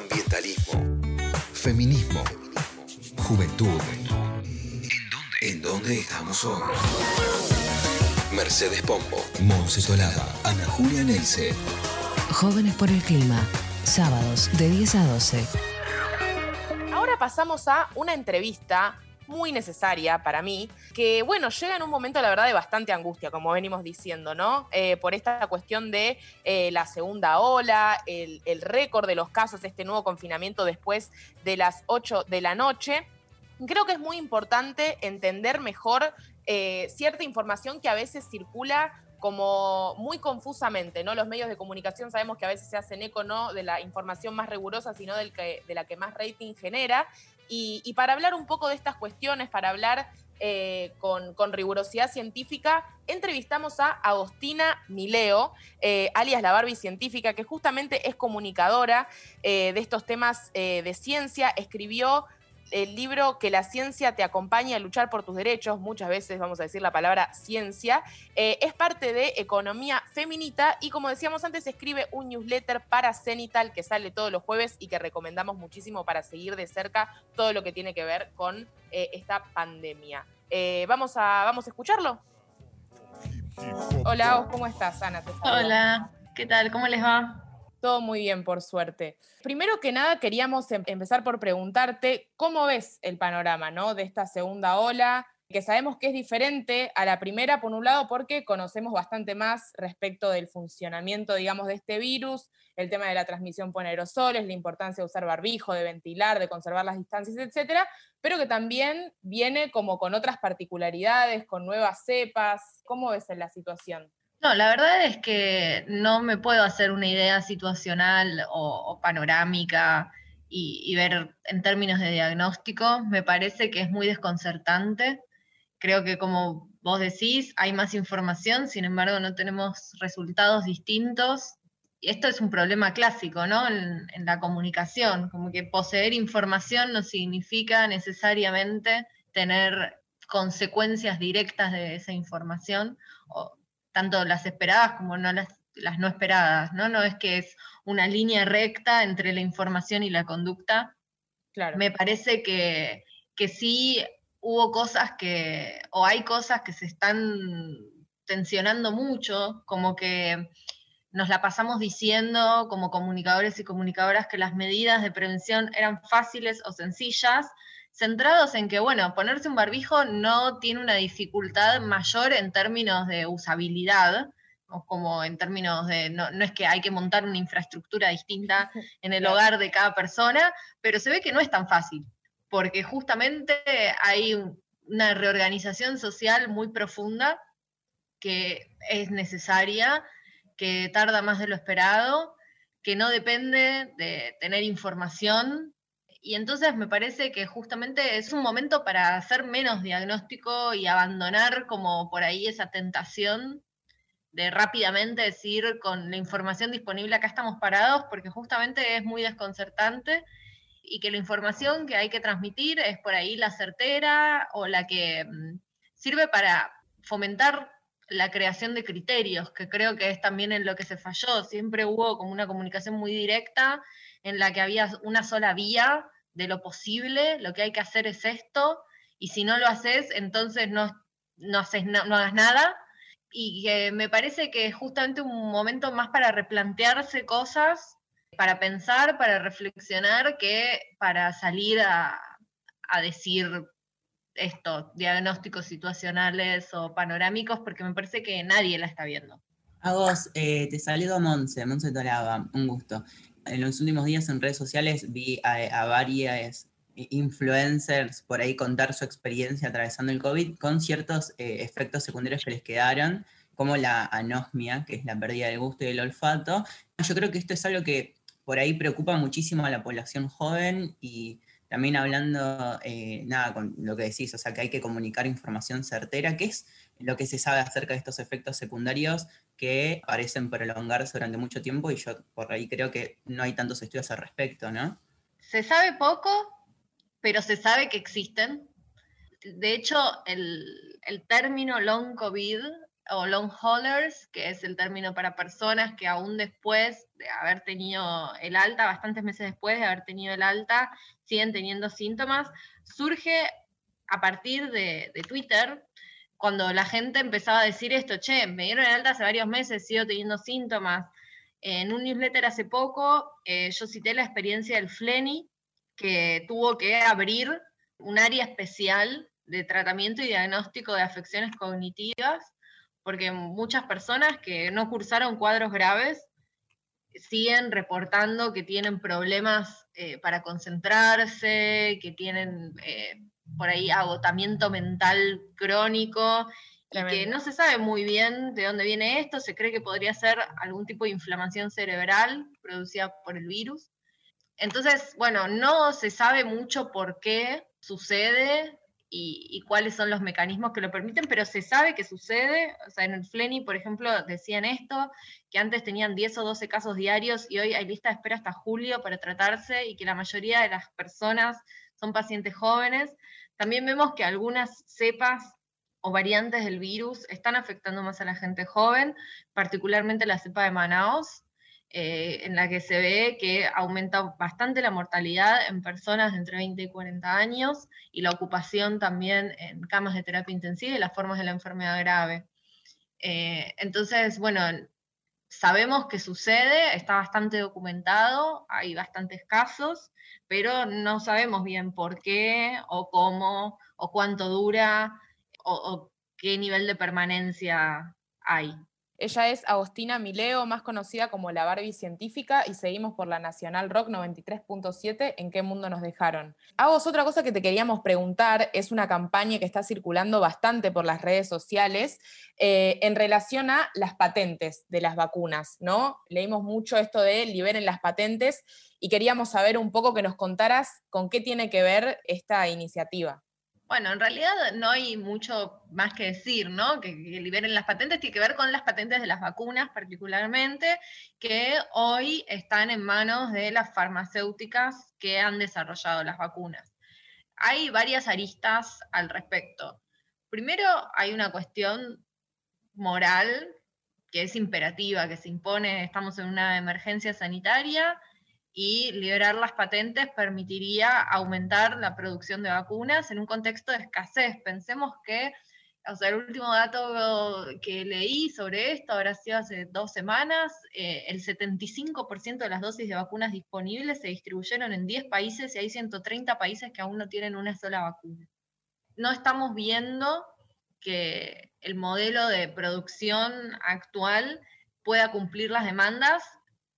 ambientalismo, feminismo, juventud. ¿En dónde estamos hoy? Mercedes Pombo, Monse Solada, Ana Julia Neise. Jóvenes por el Clima, sábados de 10 a 12. Ahora pasamos a una entrevista muy necesaria para mí, que bueno, llega en un momento, la verdad, de bastante angustia, como venimos diciendo, ¿no? Eh, por esta cuestión de eh, la segunda ola, el, récord de los casos, este nuevo confinamiento después de las 8 de la noche. Creo que es muy importante entender mejor eh, cierta información que a veces circula como muy confusamente, ¿no? Los medios de comunicación sabemos que a veces se hacen eco no de la información más rigurosa, sino del que, de la que más rating genera. Y, para hablar un poco de estas cuestiones, para hablar eh, con, rigurosidad científica, entrevistamos a Agostina Mileo, eh, alias la Barbie científica, que justamente es comunicadora de estos temas de ciencia, escribió el libro Que la ciencia te acompaña a luchar por tus derechos, muchas veces vamos a decir la palabra ciencia, eh, es parte de Economía Feminita y como decíamos antes, escribe un newsletter para Cenital que sale todos los jueves y que recomendamos muchísimo para seguir de cerca todo lo que tiene que ver con eh, esta pandemia. Eh, vamos, a, ¿Vamos a escucharlo? Hola, ¿cómo estás, Ana? Hola, ¿qué tal? ¿Cómo les va? Todo muy bien, por suerte. Primero que nada, queríamos em, empezar por preguntarte cómo ves el panorama ¿no? de esta segunda ola, que sabemos que es diferente a la primera, por un lado, porque conocemos bastante más respecto del funcionamiento, digamos, de este virus, el tema de la transmisión por aerosoles, la importancia de usar barbijo, de ventilar, de conservar las distancias, etcétera, pero que también viene como con otras particularidades, con nuevas cepas. ¿Cómo ves la situación? No, la verdad es que no me puedo hacer una idea situacional o, panorámica y, ver en términos de diagnóstico. Me parece que es muy desconcertante. Creo que como vos decís, hay más información, sin embargo no tenemos resultados distintos. Y esto es un problema clásico, ¿no? En, en la comunicación, como que poseer información no significa necesariamente tener consecuencias directas de esa información o, tanto las esperadas como no las, las no esperadas, ¿no? No es que es una línea recta entre la información y la conducta. Claro. Me parece que, que sí hubo cosas que, o hay cosas que se están tensionando mucho, como que nos la pasamos diciendo como comunicadores y comunicadoras que las medidas de prevención eran fáciles o sencillas, centrados en que, bueno, ponerse un barbijo no tiene una dificultad mayor en términos de usabilidad, o como en términos de, no, es que hay que montar una infraestructura distinta en el hogar de cada persona, pero se ve que no es tan fácil, porque justamente hay una reorganización social muy profunda que es necesaria, que tarda más de lo esperado, que no depende de tener información y entonces me parece que justamente es un momento para hacer menos diagnóstico y abandonar como por ahí esa tentación de rápidamente decir con la información disponible acá estamos parados, porque justamente es muy desconcertante y que la información que hay que transmitir es por ahí la certera o la que mm, sirve para fomentar la creación de criterios, que creo que es también en lo que se falló. Siempre hubo como una comunicación muy directa en la que había una sola vía de lo posible, lo que hay que hacer es esto, y si no lo haces, entonces no, no, hagas nada. Y me parece que es justamente un momento más para replantearse cosas, para pensar, para reflexionar, que para salir a decir esto, diagnósticos situacionales o panorámicos, porque me parece que nadie la está viendo. A vos, eh, te saludo Monse, Monse Tolaba, un gusto en los últimos días en redes sociales vi a, varias influencers por ahí contar su experiencia atravesando el COVID con ciertos eh, efectos secundarios que les quedaron, como la anosmia, que es la pérdida del gusto y del olfato. Yo creo que esto es algo que por ahí preocupa muchísimo a la población joven y también hablando, eh, nada, con lo que decís, o sea, que hay que comunicar información certera, que es lo que se sabe acerca de estos efectos secundarios que parecen prolongarse durante mucho tiempo y yo por ahí creo que no hay tantos estudios al respecto, ¿no? Se sabe poco, pero se sabe que existen. De hecho, el, término long COVID o long haulers, que es el término para personas que aún después de haber tenido el alta, bastantes meses después de haber tenido el alta, siguen teniendo síntomas, surge a partir de, Twitter, cuando la gente empezaba a decir esto, che, me dieron el alta hace varios meses, sigo teniendo síntomas. En un newsletter hace poco eh, yo cité la experiencia del Flenny, que tuvo que abrir un área especial de tratamiento y diagnóstico de afecciones cognitivas porque muchas personas que no cursaron cuadros graves siguen reportando que tienen problemas eh, para concentrarse, que tienen eh, por ahí agotamiento mental crónico y que no se sabe muy bien de dónde viene esto, se cree que podría ser algún tipo de inflamación cerebral producida por el virus. Entonces, bueno, no se sabe mucho por qué sucede, y, cuáles son los mecanismos que lo permiten, pero se sabe que sucede. O sea, en el FLENI, por ejemplo, decían esto, que antes tenían 10 o 12 casos diarios y hoy hay lista de espera hasta julio para tratarse y que la mayoría de las personas son pacientes jóvenes. También vemos que algunas cepas o variantes del virus están afectando más a la gente joven, particularmente la cepa de Manaus, eh, en la que se ve que aumenta bastante la mortalidad en personas entre 20 y 40 años y la ocupación también en camas de terapia intensiva y las formas de la enfermedad grave. Eh, entonces, bueno, sabemos que sucede, está bastante documentado, hay bastantes casos, pero no sabemos bien por qué o cómo o cuánto dura o qué nivel de permanencia hay. Ella es Agostina Mileo, más conocida como la Barbie científica, y seguimos por la Nacional Rock 93.7, ¿En qué mundo nos dejaron? Agos, otra cosa que te queríamos preguntar, es una campaña que está circulando bastante por las redes sociales eh, en relación a las patentes de las vacunas, ¿no? Leímos mucho esto de liberen las patentes y queríamos saber un poco que nos contaras con qué tiene que ver esta iniciativa. Bueno, en realidad no hay mucho más que decir, ¿no? Que, liberen las patentes tiene que ver con las patentes de las vacunas particularmente, que hoy están en manos de las farmacéuticas que han desarrollado las vacunas. Hay varias aristas al respecto. Primero, hay una cuestión moral que es imperativa, que se impone, estamos en una emergencia sanitaria, y liberar las patentes permitiría aumentar la producción de vacunas en un contexto de escasez. Pensemos que, o sea, el último dato que leí sobre esto habrá sido hace dos semanas, eh, el 75% de las dosis de vacunas disponibles se distribuyeron en 10 países y hay 130 países que aún no tienen una sola vacuna. No estamos viendo que el modelo de producción actual pueda cumplir las demandas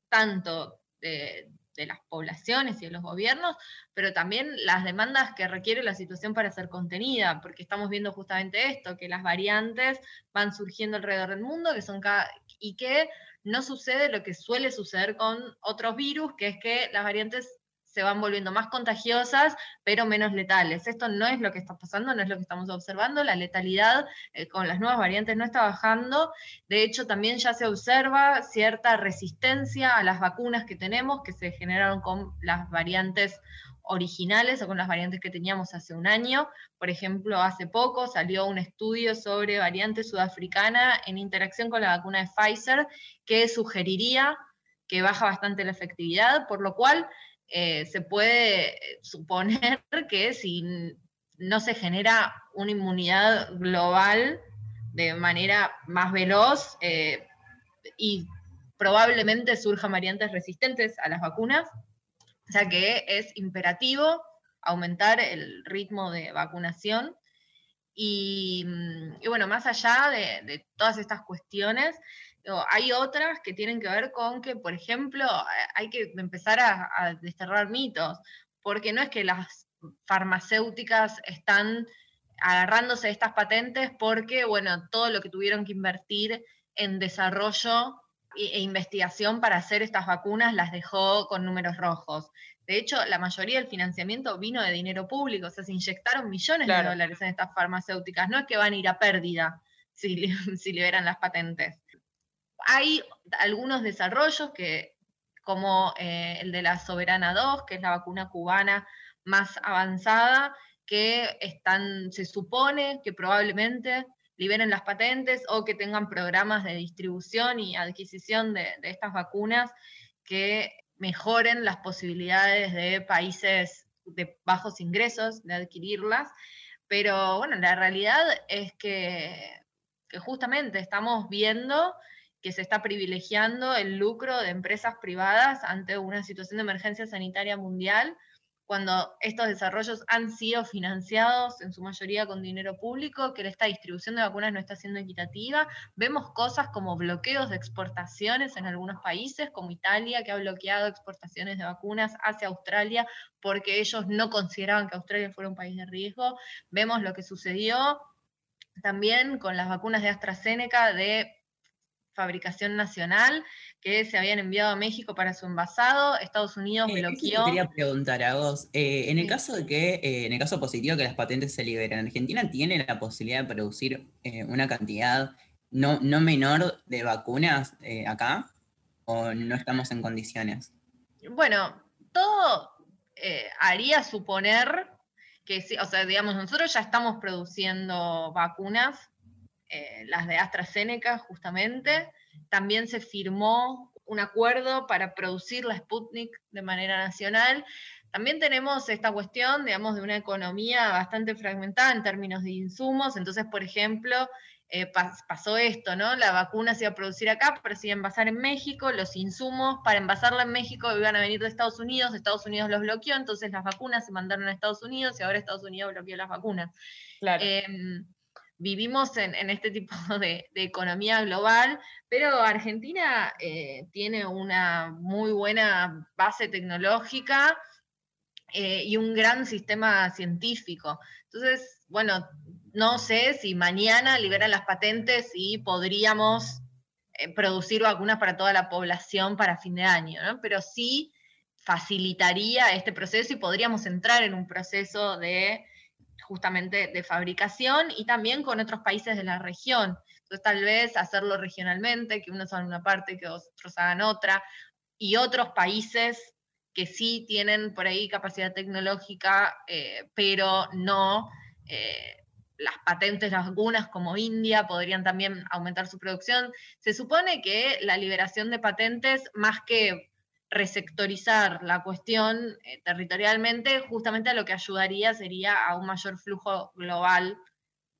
tanto de, de las poblaciones y de los gobiernos, pero también las demandas que requiere la situación para ser contenida, porque estamos viendo justamente esto, que las variantes van surgiendo alrededor del mundo, que son cada, y que no sucede lo que suele suceder con otros virus, que es que las variantes se van volviendo más contagiosas, pero menos letales. Esto no es lo que está pasando, no es lo que estamos observando. La letalidad eh, con las nuevas variantes no está bajando. De hecho, también ya se observa cierta resistencia a las vacunas que tenemos, que se generaron con las variantes originales o con las variantes que teníamos hace un año. Por ejemplo, hace poco salió un estudio sobre variante sudafricana en interacción con la vacuna de Pfizer que sugeriría que baja bastante la efectividad, por lo cual eh, se puede suponer que si no se genera una inmunidad global de manera más veloz eh, y probablemente surjan variantes resistentes a las vacunas, o sea que es imperativo aumentar el ritmo de vacunación. Y, bueno, más allá de todas estas cuestiones, hay otras que tienen que ver con que, por ejemplo, hay que empezar a, desterrar mitos, porque no es que las farmacéuticas están agarrándose de estas patentes porque, bueno, todo lo que tuvieron que invertir en desarrollo e, investigación para hacer estas vacunas las dejó con números rojos. De hecho, la mayoría del financiamiento vino de dinero público, o sea, se inyectaron millones de dólares en estas farmacéuticas, no es que van a ir a pérdida si, si liberan las patentes. Hay algunos desarrollos que, como eh, el de la Soberana 2, que es la vacuna cubana más avanzada, que están, se supone que probablemente liberen las patentes o que tengan programas de distribución y adquisición de, estas vacunas que mejoren las posibilidades de países de bajos ingresos de adquirirlas. Pero bueno, la realidad es que justamente estamos viendo que se está privilegiando el lucro de empresas privadas ante una situación de emergencia sanitaria mundial, cuando estos desarrollos han sido financiados en su mayoría con dinero público, que esta distribución de vacunas no está siendo equitativa. Vemos cosas como bloqueos de exportaciones en algunos países, como Italia, que ha bloqueado exportaciones de vacunas hacia Australia porque ellos no consideraban que Australia fuera un país de riesgo. Vemos lo que sucedió también con las vacunas de AstraZeneca de fabricación nacional que se habían enviado a México para su envasado. Estados Unidos Eh, bloqueó. quería preguntar a vos. Eh, en el caso de que, eh, en el caso positivo que las patentes se liberen, ¿Argentina tiene la posibilidad de producir eh, una cantidad no, no menor de vacunas acá? ¿O no estamos en condiciones? Bueno, todo haría suponer que sí, o sea, digamos, nosotros ya estamos produciendo vacunas, eh, las de AstraZeneca justamente. También se firmó un acuerdo para producir la Sputnik de manera nacional. También tenemos esta cuestión, digamos, de una economía bastante fragmentada en términos de insumos. Entonces, por ejemplo, eh, pas- pasó esto, ¿no? La vacuna se iba a producir acá, pero se iba a envasar en México, los insumos para envasarla en México iban a venir de Estados Unidos, Estados Unidos los bloqueó, entonces las vacunas se mandaron a Estados Unidos y ahora Estados Unidos bloqueó las vacunas. Claro. Em, vivimos en, este tipo de, de economía global, pero Argentina eh, tiene una muy buena base tecnológica eh, y un gran sistema científico. Entonces, bueno, no sé si mañana liberan las patentes y podríamos eh, producir vacunas para toda la población para fin de año, ¿no? Pero sí facilitaría este proceso y podríamos entrar en un proceso de justamente de fabricación y también con otros países de la región. Entonces tal vez hacerlo regionalmente, que unos hagan una parte, que otros hagan otra, y otros países que sí tienen por ahí capacidad tecnológica, eh, pero no eh, las patentes, las vacunas como India podrían también aumentar su producción. Se supone que la liberación de patentes, más que resectorizar la cuestión eh, territorialmente, justamente a lo que ayudaría sería a un mayor flujo global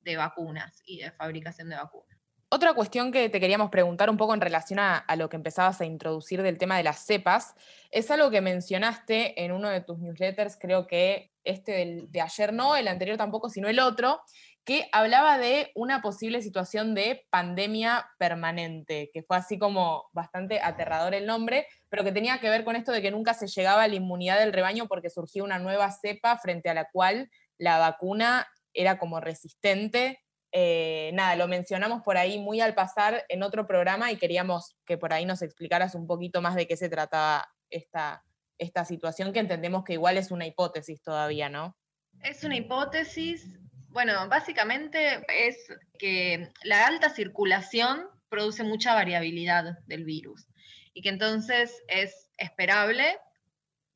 de vacunas y de fabricación de vacunas. Otra cuestión que te queríamos preguntar un poco en relación a, lo que empezabas a introducir del tema de las cepas, es algo que mencionaste en uno de tus newsletters, creo que este de ayer no, el anterior tampoco, sino el otro, que hablaba de una posible situación de pandemia permanente, que fue así como bastante aterrador el nombre, pero que tenía que ver con esto de que nunca se llegaba a la inmunidad del rebaño porque surgía una nueva cepa frente a la cual la vacuna era como resistente eh, nada, lo mencionamos por ahí muy al pasar en otro programa y queríamos que por ahí nos explicaras un poquito más de qué se trataba esta, esta situación, que entendemos que igual es una hipótesis todavía, ¿no? Es una hipótesis. Bueno, básicamente es que la alta circulación produce mucha variabilidad del virus y que entonces es esperable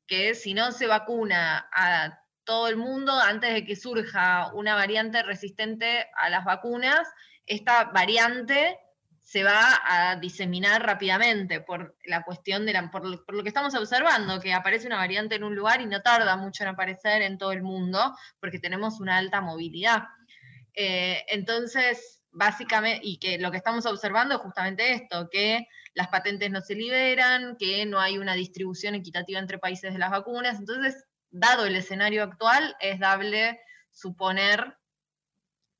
que si no se vacuna a todo el mundo antes de que surja una variante resistente a las vacunas, esta variante se va a diseminar rápidamente por la cuestión de la, por, lo que estamos observando, que aparece una variante en un lugar y no tarda mucho en aparecer en todo el mundo, porque tenemos una alta movilidad. Eh, entonces, básicamente, y que lo que estamos observando es justamente esto, que las patentes no se liberan, que no hay una distribución equitativa entre países de las vacunas, entonces dado el escenario actual, es dable suponer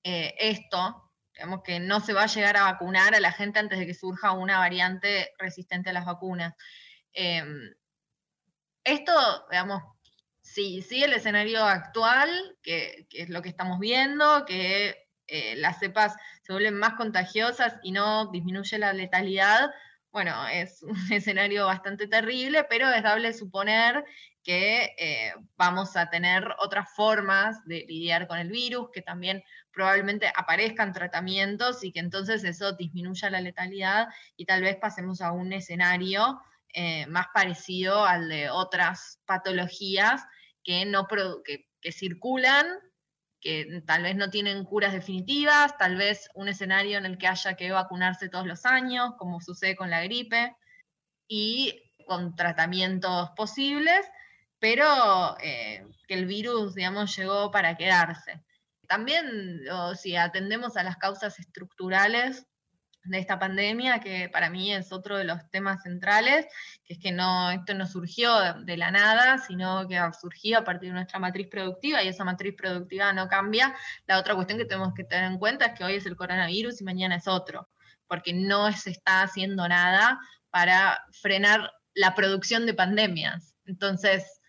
eh, esto, digamos que no se va a llegar a vacunar a la gente antes de que surja una variante resistente a las vacunas. Eh, esto, digamos, sí, sí el escenario actual, que, que, es lo que estamos viendo, que eh, las cepas se vuelven más contagiosas y no disminuye la letalidad, bueno, es un escenario bastante terrible, pero es dable suponer que eh, vamos a tener otras formas de lidiar con el virus, que también probablemente aparezcan tratamientos y que entonces eso disminuya la letalidad y tal vez pasemos a un escenario eh, más parecido al de otras patologías que, no que, que circulan que tal vez no tienen curas definitivas, tal vez un escenario en el que haya que vacunarse todos los años, como sucede con la gripe, y con tratamientos posibles, pero eh, que el virus, digamos, llegó para quedarse. También, si atendemos a las causas estructurales, de esta pandemia, que para mí es otro de los temas centrales, que es que no, esto no surgió de la nada, sino que surgió a partir de nuestra matriz productiva y esa matriz productiva no cambia. La otra cuestión que tenemos que tener en cuenta es que hoy es el coronavirus y mañana es otro, porque no se está haciendo nada para frenar la producción de pandemias. Entonces,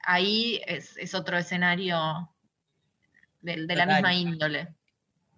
ahí es, otro escenario de, de la misma índole.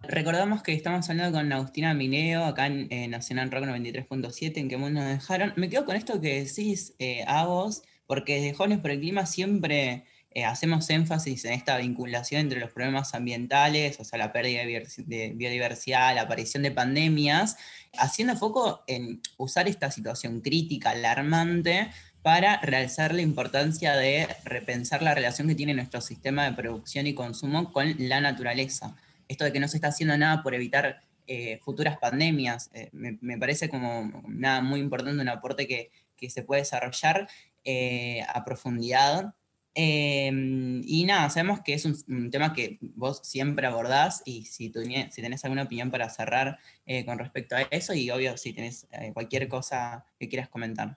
Recordamos que estamos hablando con Agustina Mineo, acá en Nacional Rock 93.7, en qué mundo nos dejaron. Me quedo con esto que decís, eh, a vos, porque desde Jóvenes por el Clima siempre eh, hacemos énfasis en esta vinculación entre los problemas ambientales, o sea, la pérdida de biodiversidad, la aparición de pandemias, haciendo foco en usar esta situación crítica, alarmante, para realzar la importancia de repensar la relación que tiene nuestro sistema de producción y consumo con la naturaleza esto de que no se está haciendo nada por evitar eh, futuras pandemias, eh, me, parece como nada muy importante, un aporte que, se puede desarrollar eh, a profundidad. Em, y nada, sabemos que es un, tema que vos siempre abordás y si, si tenés alguna opinión para cerrar con respecto a eso y obvio si tenés cualquier cosa que quieras comentar.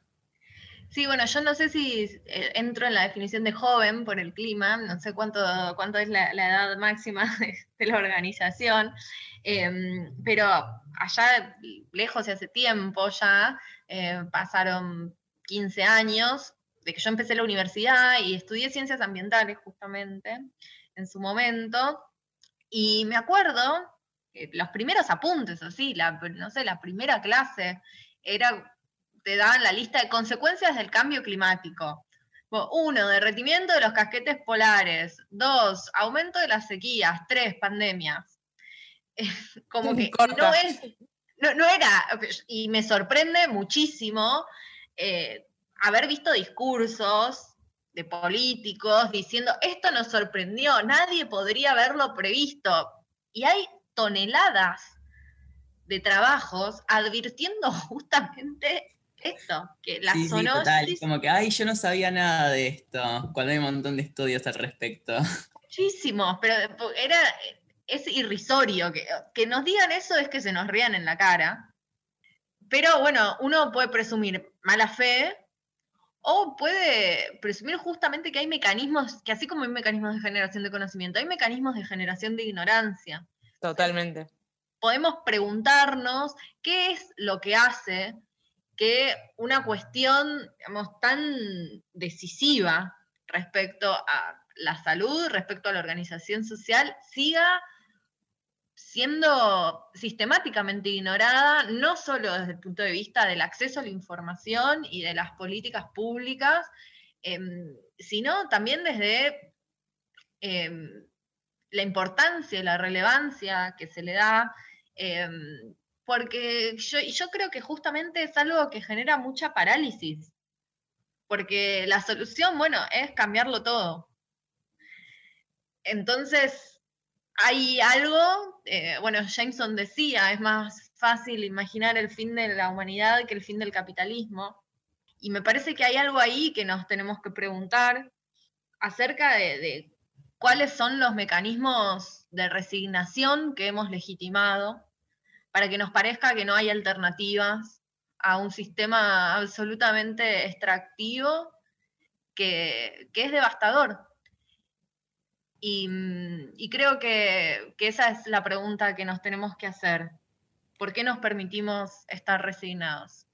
Sí, bueno, yo no sé si eh, entro en la definición de joven por el clima, no sé cuánto, cuánto es la, edad máxima de, la organización, em, pero allá lejos y hace tiempo ya, eh, pasaron 15 años de que yo empecé la universidad y estudié ciencias ambientales justamente en su momento, y me acuerdo, los primeros apuntes, así, la, no sé, la primera clase, era te daban la lista de consecuencias del cambio climático. Uno, derretimiento de los casquetes polares. Dos, aumento de las sequías. Tres, pandemias. Como que no, es, no, era, y me sorprende muchísimo eh, haber visto discursos de políticos diciendo, esto nos sorprendió, nadie podría haberlo previsto. Y hay toneladas de trabajos advirtiendo justamente esto, que la sí, como que, ay, yo no sabía nada de esto, cuando hay un montón de estudios al respecto. Muchísimos, pero era, es irrisorio, que, que nos digan eso es que se nos rían en la cara, pero bueno, uno puede presumir mala fe o puede presumir justamente que hay mecanismos, que así como hay mecanismos de generación de conocimiento, hay mecanismos de generación de ignorancia. Totalmente. Podemos preguntarnos qué es lo que hace que una cuestión tan decisiva respecto a la salud, respecto a la organización social, siga siendo sistemáticamente ignorada, no solo desde el punto de vista del acceso a la información y de las políticas públicas, em, sino también desde em, la importancia y la relevancia que se le da em, porque yo, yo creo que justamente es algo que genera mucha parálisis, porque la solución, bueno, es cambiarlo todo. Entonces, hay algo, eh, bueno, Jameson decía, es más fácil imaginar el fin de la humanidad que el fin del capitalismo. Y me parece que hay algo ahí que nos tenemos que preguntar acerca de, de cuáles son los mecanismos de resignación que hemos legitimado para que nos parezca que no hay alternativas a un sistema absolutamente extractivo que, es devastador. Y, creo que, esa es la pregunta que nos tenemos que hacer. ¿Por qué nos permitimos estar resignados?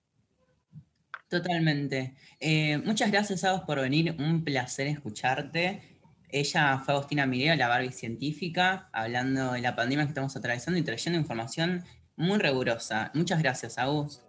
Totalmente. Eh, muchas gracias, a vos por venir. Un placer escucharte. Ella fue Agustina Mireo, la Barbie científica, hablando de la pandemia que estamos atravesando y trayendo información muy rigurosa. Muchas gracias, Agus.